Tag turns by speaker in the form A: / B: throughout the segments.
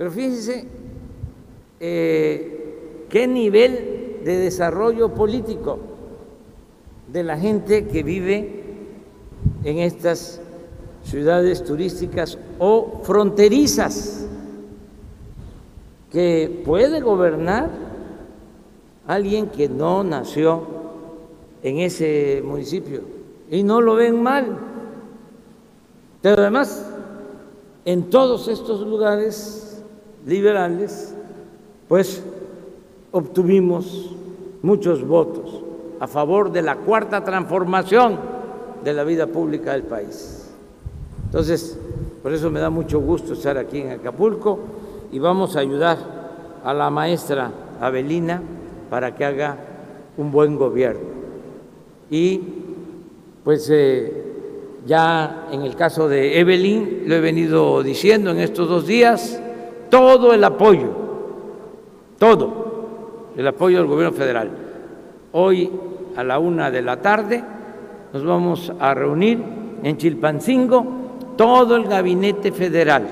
A: Pero fíjense eh, qué nivel de desarrollo político de la gente que vive en estas ciudades turísticas o fronterizas, que puede gobernar alguien que no nació en ese municipio y no lo ven mal. Pero además, en todos estos lugares liberales, pues obtuvimos muchos votos a favor de la cuarta transformación de la vida pública del país. Entonces, por eso me da mucho gusto estar aquí en Acapulco y vamos a ayudar a la maestra Avelina para que haga un buen gobierno. Y pues eh, ya en el caso de Evelyn, lo he venido diciendo en estos dos días, todo el apoyo, todo el apoyo del gobierno federal. Hoy a la una de la tarde nos vamos a reunir en Chilpancingo todo el gabinete federal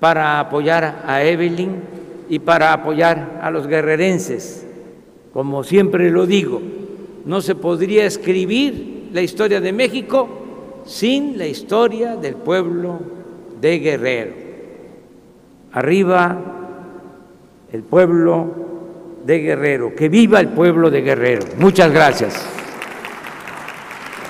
A: para apoyar a Evelyn y para apoyar a los guerrerenses. Como siempre lo digo, no se podría escribir la historia de México sin la historia del pueblo de Guerrero. Arriba el pueblo de Guerrero, que viva el pueblo de Guerrero. Muchas gracias.